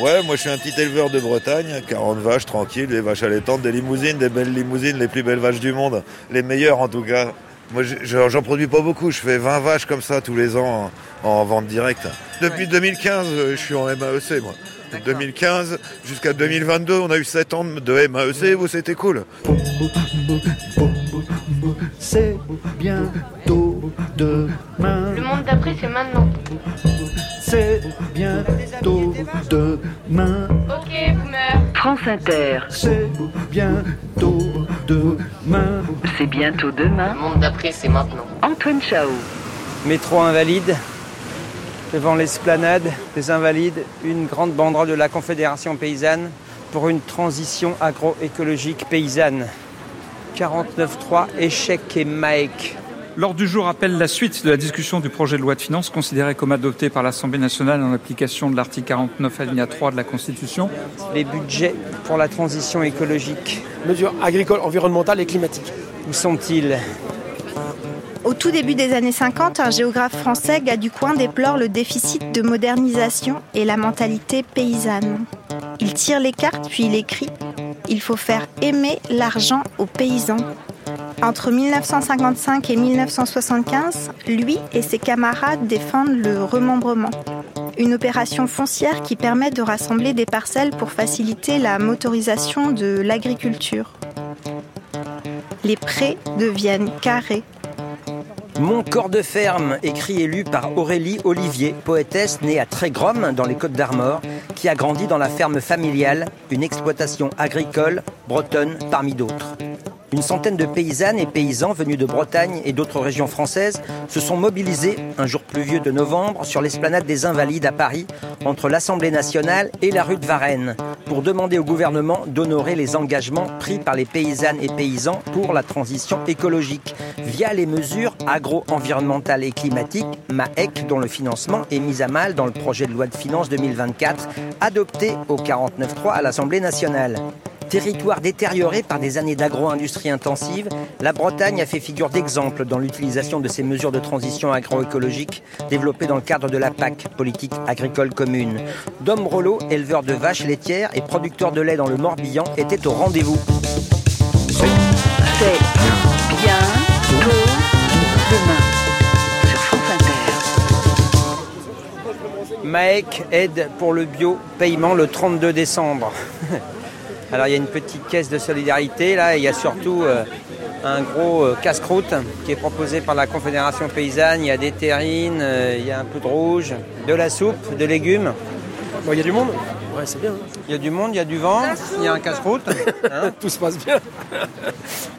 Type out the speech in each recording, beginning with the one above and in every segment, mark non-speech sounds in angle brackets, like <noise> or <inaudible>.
Ouais, moi je suis un petit éleveur de Bretagne, 40 vaches tranquilles, des vaches allaitantes, des limousines, des belles limousines, les plus belles vaches du monde, les meilleures en tout cas. Moi j'en produis pas beaucoup, je fais 20 vaches comme ça tous les ans en, vente directe. Depuis 2015, je suis en MAEC moi. 2015 jusqu'à 2022, on a eu 7 ans de MAEC, vous c'était cool. C'est bientôt demain. Le monde d'après, c'est maintenant. C'est bientôt demain. Ok, boomer. France Inter. C'est bientôt demain. C'est bientôt demain. Le monde d'après, c'est maintenant. Antoine Chao. Métro invalide, devant l'esplanade des Invalides, une grande banderole de la Confédération paysanne pour une transition agroécologique paysanne. 49.3, échec et Mike. L'ordre du jour appelle la suite de la discussion du projet de loi de finances considéré comme adopté par l'Assemblée nationale en application de l'article 49 alinéa 3 de la Constitution. Les budgets pour la transition écologique. Mesures agricoles, environnementales et climatiques. Où sont-ils? Au tout début des années 50, un géographe français, Gaducoin, déplore le déficit de modernisation et la mentalité paysanne. Il tire les cartes puis il écrit Il faut faire aimer l'argent aux paysans. Entre 1955 et 1975, lui et ses camarades défendent le remembrement, une opération foncière qui permet de rassembler des parcelles pour faciliter la motorisation de l'agriculture. Les prés deviennent carrés mon corps de ferme, écrit et lu par Aurélie Olivier, poétesse née à Trégrom, dans les Côtes d'Armor, qui a grandi dans la ferme familiale, une exploitation agricole bretonne parmi d'autres. Une centaine de paysannes et paysans venus de Bretagne et d'autres régions françaises se sont mobilisés un jour pluvieux de novembre sur l'esplanade des Invalides à Paris, entre l'Assemblée nationale et la rue de Varennes, pour demander au gouvernement d'honorer les engagements pris par les paysannes et paysans pour la transition écologique via les mesures agro-environnementales et climatiques MAEC dont le financement est mis à mal dans le projet de loi de finances 2024 adopté au 49.3 à l'Assemblée nationale. Territoire détérioré par des années d'agro-industrie intensive, la Bretagne a fait figure d'exemple dans l'utilisation de ces mesures de transition agroécologique développées dans le cadre de la PAC, politique agricole commune. Dom Rollo, éleveur de vaches laitières et producteur de lait dans le Morbihan, était au rendez-vous. C'est bien demain sur France Inter. Maek aide pour le bio paiement le 32 décembre. <laughs> Alors il y a une petite caisse de solidarité là, il y a surtout euh, un gros euh, casse-croûte qui est proposé par la Confédération paysanne. Il y a des terrines, euh, il y a un peu de rouge, de la soupe, de légumes. Bon, il y a du monde Ouais, c'est bien. Il y a du monde, il y a du vent, il y a un casse-croûte. <laughs> Hein. Tout se passe bien.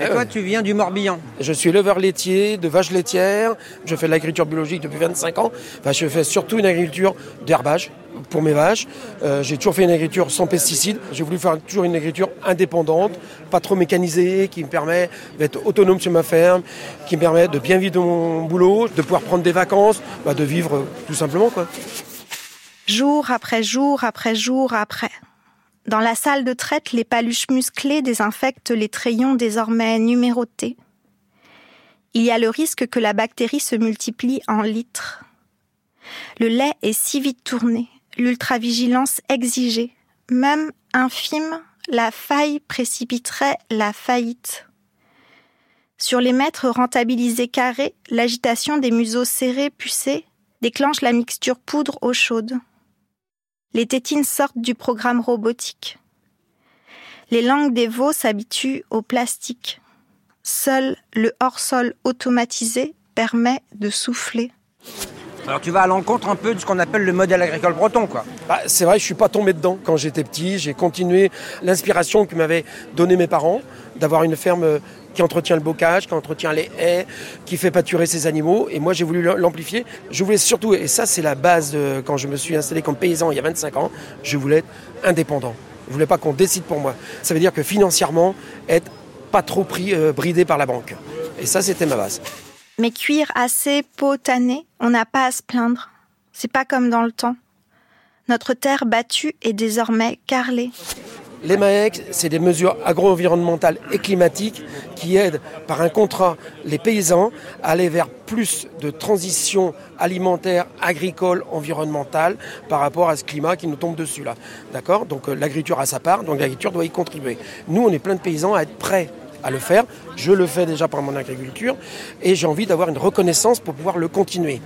Et toi, tu viens du Morbihan Je suis éleveur laitier, de vaches laitières. Je fais de l'agriculture biologique depuis 25 ans. Enfin, je fais surtout une agriculture d'herbage pour mes vaches. Euh, j'ai toujours fait une agriculture sans pesticides. J'ai voulu faire toujours une agriculture indépendante, pas trop mécanisée, qui me permet d'être autonome sur ma ferme, qui me permet de bien vivre de mon boulot, de pouvoir prendre des vacances, bah, de vivre euh, tout simplement. Quoi. Jour après jour après jour après. Dans la salle de traite, les paluches musclées désinfectent les trayons désormais numérotés. Il y a le risque que la bactérie se multiplie en litres. Le lait est si vite tourné, l'ultravigilance exigée. Même infime, la faille précipiterait la faillite. Sur les mètres rentabilisés carrés, l'agitation des museaux serrés pucés déclenche la mixture poudre eau chaude. Les tétines sortent du programme robotique. Les langues des veaux s'habituent au plastique. Seul le hors-sol automatisé permet de souffler. Alors tu vas à l'encontre un peu de ce qu'on appelle le modèle agricole breton, quoi. Bah, c'est vrai, je suis pas tombé dedans quand j'étais petit. J'ai continué l'inspiration que m'avaient donné mes parents d'avoir une ferme qui entretient le bocage, qui entretient les haies, qui fait pâturer ses animaux. Et moi, j'ai voulu l'amplifier. Je voulais surtout, et ça, c'est la base quand je me suis installé comme paysan il y a 25 ans, je voulais être indépendant. Je voulais pas qu'on décide pour moi. Ça veut dire que financièrement, être pas trop pris, euh, bridé par la banque. Et ça, c'était ma base. Mais cuire assez, peau tannée, on n'a pas à se plaindre. C'est pas comme dans le temps. Notre terre battue est désormais carrelée. Les MAEC, c'est des mesures agro-environnementales et climatiques qui aident par un contrat les paysans à aller vers plus de transition alimentaire, agricole, environnementale par rapport à ce climat qui nous tombe dessus là. D'accord? Donc euh, l'agriculture a sa part, donc l'agriculture doit y contribuer. Nous, on est plein de paysans à être prêts à le faire. Je le fais déjà par mon agriculture et j'ai envie d'avoir une reconnaissance pour pouvoir le continuer.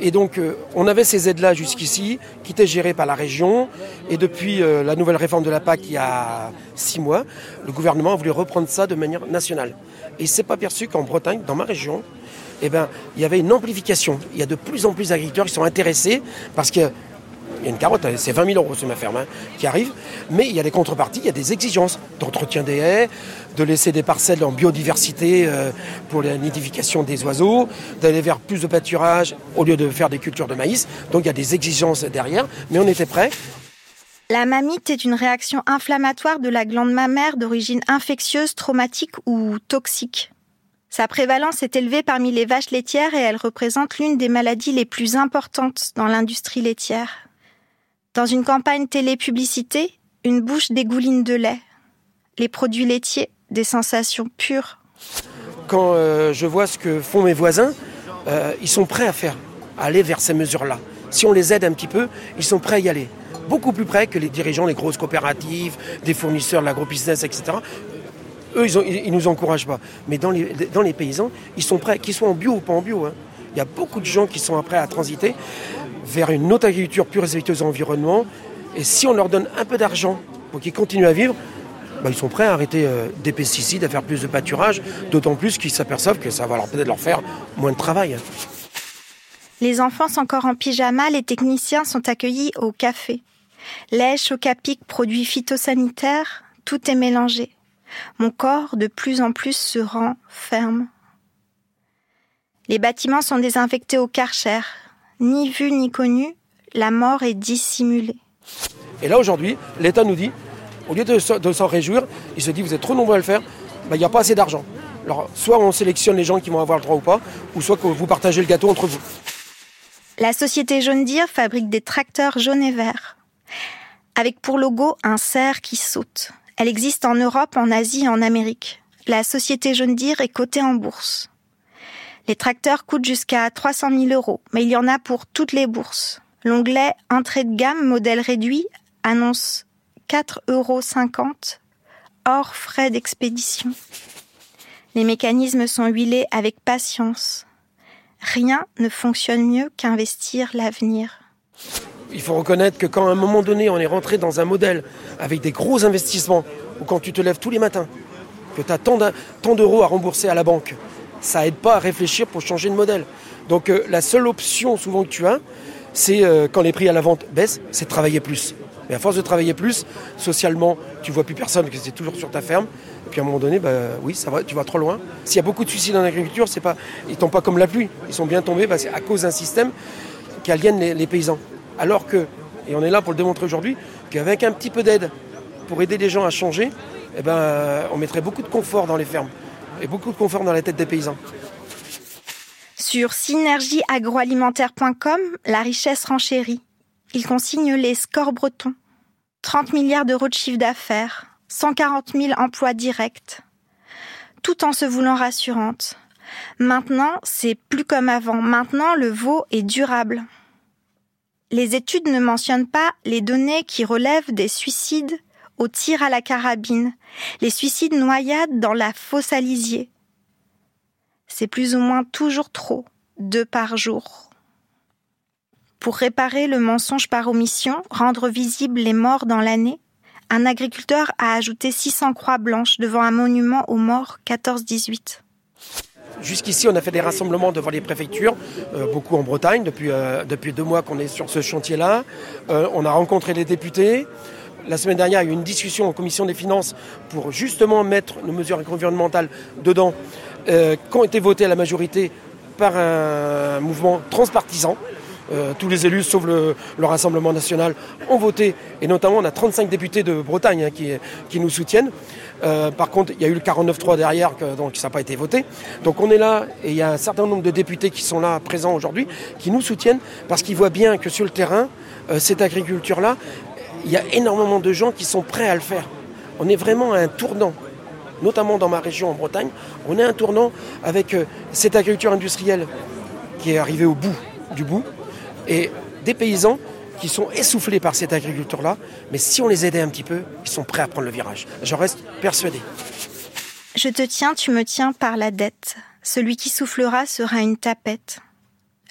Et donc, euh, on avait ces aides-là jusqu'ici, qui étaient gérées par la région. Et depuis euh, la nouvelle réforme de la PAC, il y a six mois, le gouvernement a voulu reprendre ça de manière nationale. Et il s'est pas perçu qu'en Bretagne, dans ma région, eh ben, il y avait une amplification. Il y a de plus en plus d'agriculteurs qui sont intéressés parce que il y a une carotte, c'est 20 000 euros sur ma ferme hein, qui arrive, mais il y a des contreparties, il y a des exigences d'entretien des haies, de laisser des parcelles en biodiversité euh, pour la nidification des oiseaux, d'aller vers plus de pâturage au lieu de faire des cultures de maïs. Donc il y a des exigences derrière, mais on était prêts. La mamite est une réaction inflammatoire de la glande mammaire d'origine infectieuse, traumatique ou toxique. Sa prévalence est élevée parmi les vaches laitières et elle représente l'une des maladies les plus importantes dans l'industrie laitière. Dans une campagne télé-publicité, une bouche dégouline de lait. Les produits laitiers, des sensations pures. Quand euh, je vois ce que font mes voisins, euh, ils sont prêts à faire, aller vers ces mesures-là. Si on les aide un petit peu, ils sont prêts à y aller. Beaucoup plus près que les dirigeants des grosses coopératives, des fournisseurs de l'agrobusiness, etc. Eux, ils, ne nous encouragent pas. Mais dans les, dans les paysans, ils sont prêts, qu'ils soient en bio ou pas en bio. Hein. Il y a beaucoup de gens qui sont prêts à transiter vers une autre agriculture plus respectueuse de l'environnement. Et si on leur donne un peu d'argent pour qu'ils continuent à vivre, bah, ils sont prêts à arrêter euh, des pesticides, à faire plus de pâturage, d'autant plus qu'ils s'aperçoivent que ça va leur peut-être leur faire moins de travail. Les enfants sont encore en pyjama, les techniciens sont accueillis au café. Lait, chocapic, produits phytosanitaires, tout est mélangé. Mon corps de plus en plus se rend ferme. Les bâtiments sont désinfectés au karcher, ni vu ni connu, la mort est dissimulée. Et là aujourd'hui, l'État nous dit, au lieu de, s'en réjouir, il se dit vous êtes trop nombreux à le faire, bah, il n'y a pas assez d'argent. Alors soit on sélectionne les gens qui vont avoir le droit ou pas, ou soit que vous partagez le gâteau entre vous. La société Jaune Deere fabrique des tracteurs jaunes et verts, avec pour logo un cerf qui saute. Elle existe en Europe, en Asie et en Amérique. La société Jaune Deere est cotée en bourse. Les tracteurs coûtent jusqu'à 300 000 euros, mais il y en a pour toutes les bourses. L'onglet Entrée de gamme modèle réduit annonce 4,50 euros hors frais d'expédition. Les mécanismes sont huilés avec patience. Rien ne fonctionne mieux qu'investir l'avenir. Il faut reconnaître que quand à un moment donné on est rentré dans un modèle avec des gros investissements, ou quand tu te lèves tous les matins, que tu as tant d'euros à rembourser à la banque, ça aide pas à réfléchir pour changer de modèle. Donc euh, la seule option souvent que tu as, c'est euh, quand les prix à la vente baissent, c'est de travailler plus. Mais à force de travailler plus, socialement, tu vois plus personne, que c'est toujours sur ta ferme. Et puis à un moment donné, bah, oui, ça va, tu vas trop loin. S'il y a beaucoup de suicides en agriculture, c'est pas, ils tombent pas comme la pluie. Ils sont bien tombés bah, à cause d'un système qui aliène les, paysans. Alors que, et on est là pour le démontrer aujourd'hui, qu'avec un petit peu d'aide pour aider les gens à changer, eh ben, on mettrait beaucoup de confort dans les fermes et beaucoup de confort dans la tête des paysans. Sur synergieagroalimentaire.com, la richesse renchérit. Il consigne les scores bretons. 30 milliards d'euros de chiffre d'affaires, 140 000 emplois directs, tout en se voulant rassurante. Maintenant, c'est plus comme avant. Maintenant, le veau est durable. Les études ne mentionnent pas les données qui relèvent des suicides au tir à la carabine, les suicides noyades dans la fosse à. C'est plus ou moins toujours trop, deux par jour. Pour réparer le mensonge par omission, rendre visibles les morts dans l'année, un agriculteur a ajouté 600 croix blanches devant un monument aux morts 14-18. Jusqu'ici, on a fait des rassemblements devant les préfectures, euh, beaucoup en Bretagne, depuis, euh, depuis deux mois qu'on est sur ce chantier-là. Euh, on a rencontré les députés, la semaine dernière, il y a eu une discussion en commission des finances pour justement mettre nos mesures environnementales dedans, euh, qui ont été votées à la majorité par un mouvement transpartisan. Euh, tous les élus, sauf le, Rassemblement national, ont voté. Et notamment, on a 35 députés de Bretagne hein, qui, nous soutiennent. Euh, par contre, il y a eu le 49-3 derrière, donc ça n'a pas été voté. Donc on est là, et il y a un certain nombre de députés qui sont là, présents aujourd'hui, qui nous soutiennent, parce qu'ils voient bien que sur le terrain, cette agriculture-là, il y a énormément de gens qui sont prêts à le faire. on est vraiment à un tournant, notamment dans ma région en Bretagne, on est à un tournant avec euh, cette agriculture industrielle qui est arrivée au bout du bout, et des paysans qui sont essoufflés par cette agriculture-là, mais si on les aidait un petit peu, ils sont prêts à prendre le virage. J'en reste persuadé. Je te tiens, tu me tiens par la dette. Celui qui soufflera sera une tapette.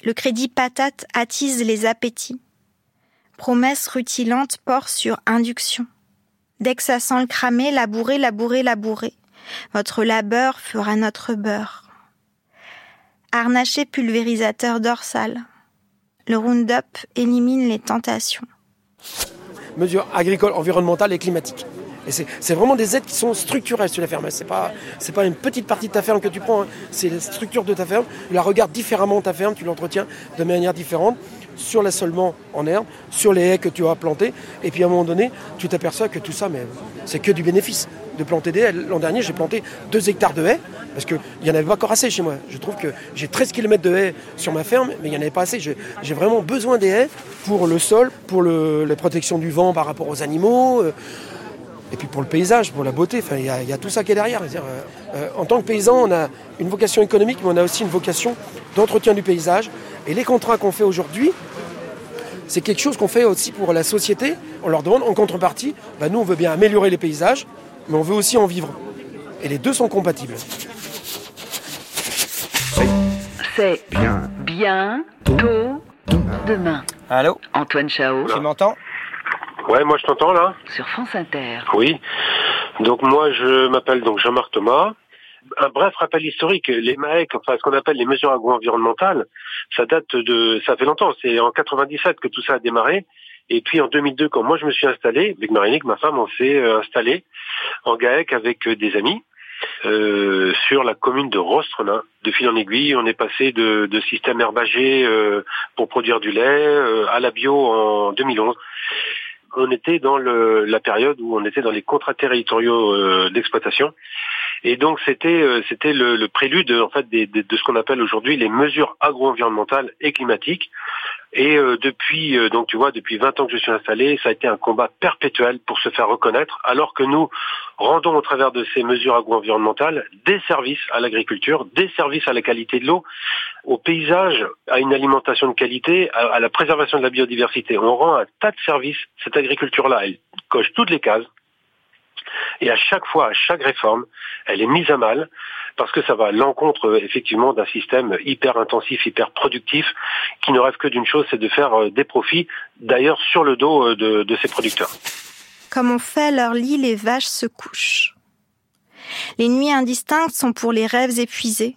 Le crédit patate attise les appétits. Promesse rutilante port sur induction. Dès que ça sent le cramer, labourer, labourer, labourer. Votre labeur fera notre beurre. Harnaché pulvérisateur dorsal. Le Roundup élimine les tentations. Mesures agricoles, environnementales et climatiques. Et c'est vraiment des aides qui sont structurelles sur la ferme. C'est pas, pas une petite partie de ta ferme que tu prends, hein. c'est la structure de ta ferme. Tu la regardes différemment ta ferme, tu l'entretiens de manière différente sur l'assolement en herbe, sur les haies que tu as plantées. Et puis à un moment donné, tu t'aperçois que tout ça, c'est que du bénéfice de planter des haies. L'an dernier, j'ai planté 2 hectares de haies parce qu'il n'y en avait pas encore assez chez moi. Je trouve que j'ai 13 km de haies sur ma ferme, mais il n'y en avait pas assez. J'ai vraiment besoin des haies pour le sol, pour la protection du vent par rapport aux animaux. euh, et puis pour le paysage, pour la beauté, il y, a- tout ça qui est derrière. Euh, euh, en tant que paysan, on a une vocation économique, mais on a aussi une vocation d'entretien du paysage. Et les contrats qu'on fait aujourd'hui, c'est quelque chose qu'on fait aussi pour la société. On leur demande en contrepartie, bah, nous on veut bien améliorer les paysages, mais on veut aussi en vivre. Et les deux sont compatibles. C'est Bien. bien tôt demain. Allô Antoine Chao Tu m'entends Ouais, moi je t'entends là? sur France Inter. Oui. Donc moi je m'appelle donc Jean-Marc Thomas. Un bref rappel historique, les MAEC, enfin ce qu'on appelle les mesures agro-environnementales, ça date de, ça fait longtemps, c'est en 97 que tout ça a démarré. Et puis en 2002, quand moi je me suis installé, avec Marinique, ma femme, on s'est euh, installé en GAEC avec euh, des amis euh, sur la commune de Rostrenin. De fil en aiguille, on est passé de, de système herbagé euh, pour produire du lait euh, à la bio en 2011 on était dans le, la période où on était dans les contrats territoriaux euh, d'exploitation. Et donc c'était euh, c'était le, prélude en fait de ce qu'on appelle aujourd'hui les mesures agro-environnementales et climatiques. Et euh, depuis euh, donc tu vois depuis 20 ans que je suis installé, ça a été un combat perpétuel pour se faire reconnaître, alors que nous rendons au travers de ces mesures agro-environnementales des services à l'agriculture, des services à la qualité de l'eau, au paysage, à une alimentation de qualité, à, à la préservation de la biodiversité. On rend un tas de services. Cette agriculture-là, elle coche toutes les cases. Et à chaque fois, à chaque réforme, elle est mise à mal parce que ça va à l'encontre euh, effectivement d'un système hyper intensif, hyper productif, qui ne rêve que d'une chose, c'est de faire euh, des profits, d'ailleurs sur le dos euh, de, de ses producteurs. Comme on fait leur lit, les vaches se couchent. Les nuits indistinctes sont pour les rêves épuisés.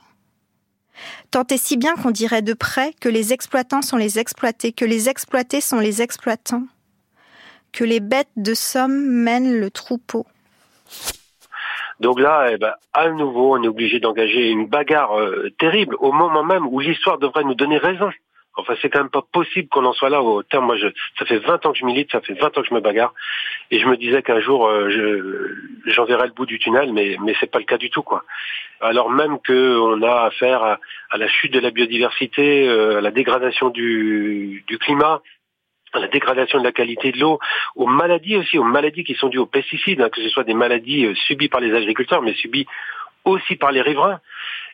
Tant et si bien qu'on dirait de près que les exploitants sont les exploités, que les exploités sont les exploitants, que les bêtes de somme mènent le troupeau. Donc là, eh ben, à nouveau, on est obligé d'engager une bagarre euh, terrible au moment même où l'histoire devrait nous donner raison. Enfin, c'est quand même pas possible qu'on en soit là au terme. Moi, je, ça fait 20 ans que je milite, ça fait 20 ans que je me bagarre, et je me disais qu'un jour, euh, je, j'en verrai le bout du tunnel, mais mais c'est pas le cas du tout, quoi. Alors même que on a affaire à, à la chute de la biodiversité, euh, à la dégradation du, du climat, à la dégradation de la qualité de l'eau, aux maladies aussi, aux maladies qui sont dues aux pesticides, hein, que ce soit des maladies euh, subies par les agriculteurs, mais subies aussi par les riverains,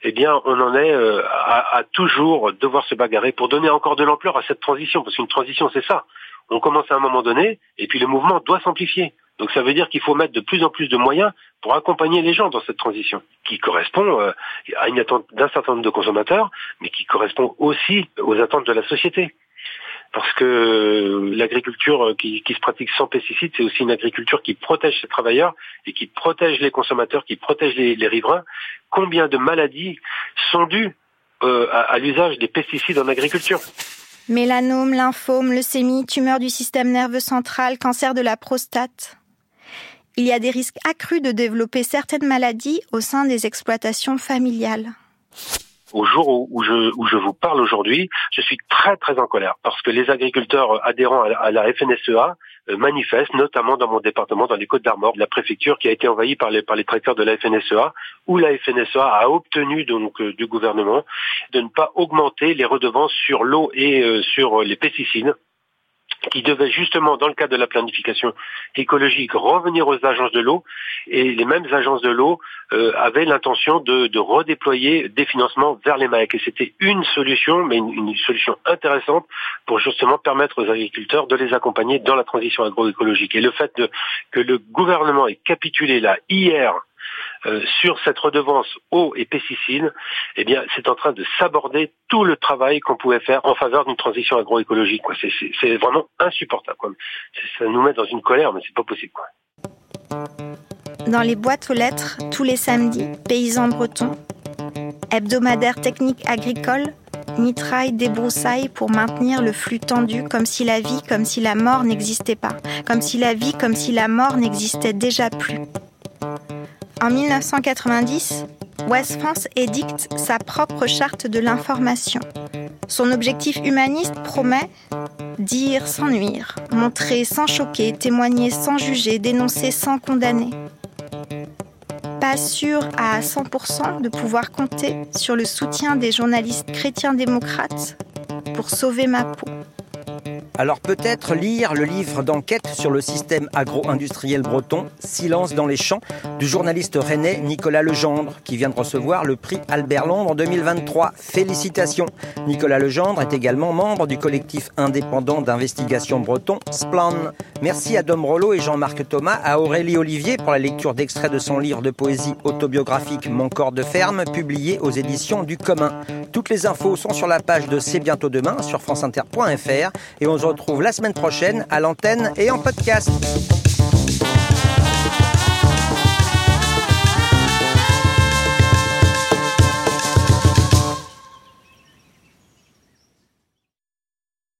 eh bien, on en est euh, à, toujours devoir se bagarrer pour donner encore de l'ampleur à cette transition, parce qu'une transition, c'est ça. On commence à un moment donné, et puis le mouvement doit s'amplifier. Donc ça veut dire qu'il faut mettre de plus en plus de moyens pour accompagner les gens dans cette transition, qui correspond euh, à une attente d'un certain nombre de consommateurs, mais qui correspond aussi aux attentes de la société parce que l'agriculture qui, qui se pratique sans pesticides, c'est aussi une agriculture qui protège ses travailleurs et qui protège les consommateurs, qui protège les, riverains. Combien de maladies sont dues euh, à, à l'usage des pesticides en agriculture? Mélanome, lymphome, leucémie, tumeur du système nerveux central, cancer de la prostate. Il y a des risques accrus de développer certaines maladies au sein des exploitations familiales. Au jour où, je, vous parle aujourd'hui, je suis très très en colère parce que les agriculteurs adhérents à, la- FNSEA euh, manifestent, notamment dans mon département, dans les Côtes d'Armor, la préfecture qui a été envahie par les, par les tracteurs de la FNSEA, où la FNSEA a obtenu donc euh, du gouvernement de ne pas augmenter les redevances sur l'eau et euh, sur les pesticides qui devait justement, dans le cadre de la planification écologique, revenir aux agences de l'eau. Et les mêmes agences de l'eau euh, avaient l'intention de, redéployer des financements vers les MAEC. Et c'était une solution, mais une, solution intéressante pour justement permettre aux agriculteurs de les accompagner dans la transition agroécologique. Et le fait que le gouvernement ait capitulé là hier sur cette redevance eau et pesticides, eh bien, c'est en train de s'aborder tout le travail qu'on pouvait faire en faveur d'une transition agroécologique. C'est vraiment insupportable. Ça nous met dans une colère, mais c'est pas possible. Dans les boîtes aux lettres, tous les samedis, paysans bretons, hebdomadaire technique agricole, mitraille, débroussailles pour maintenir le flux tendu comme si la vie, comme si la mort n'existait pas, comme si la vie, comme si la mort n'existait déjà plus. En 1990, West France édicte sa propre charte de l'information. Son objectif humaniste promet dire sans nuire, montrer sans choquer, témoigner sans juger, dénoncer sans condamner. Pas sûr à 100% de pouvoir compter sur le soutien des journalistes chrétiens démocrates pour sauver ma peau. Alors peut-être lire le livre d'enquête sur le système agro-industriel breton, Silence dans les champs, du journaliste rennais Nicolas Legendre, qui vient de recevoir le prix Albert Londres 2023. Félicitations Nicolas Legendre est également membre du collectif indépendant d'investigation breton, Splan. Merci à Dom Rollo et Jean-Marc Thomas, à Aurélie Olivier pour la lecture d'extraits de son livre de poésie autobiographique Mon corps de ferme, publié aux éditions du commun. Toutes les infos sont sur la page de C'est bientôt demain sur franceinter.fr et on retrouve la semaine prochaine à l'antenne et en podcast.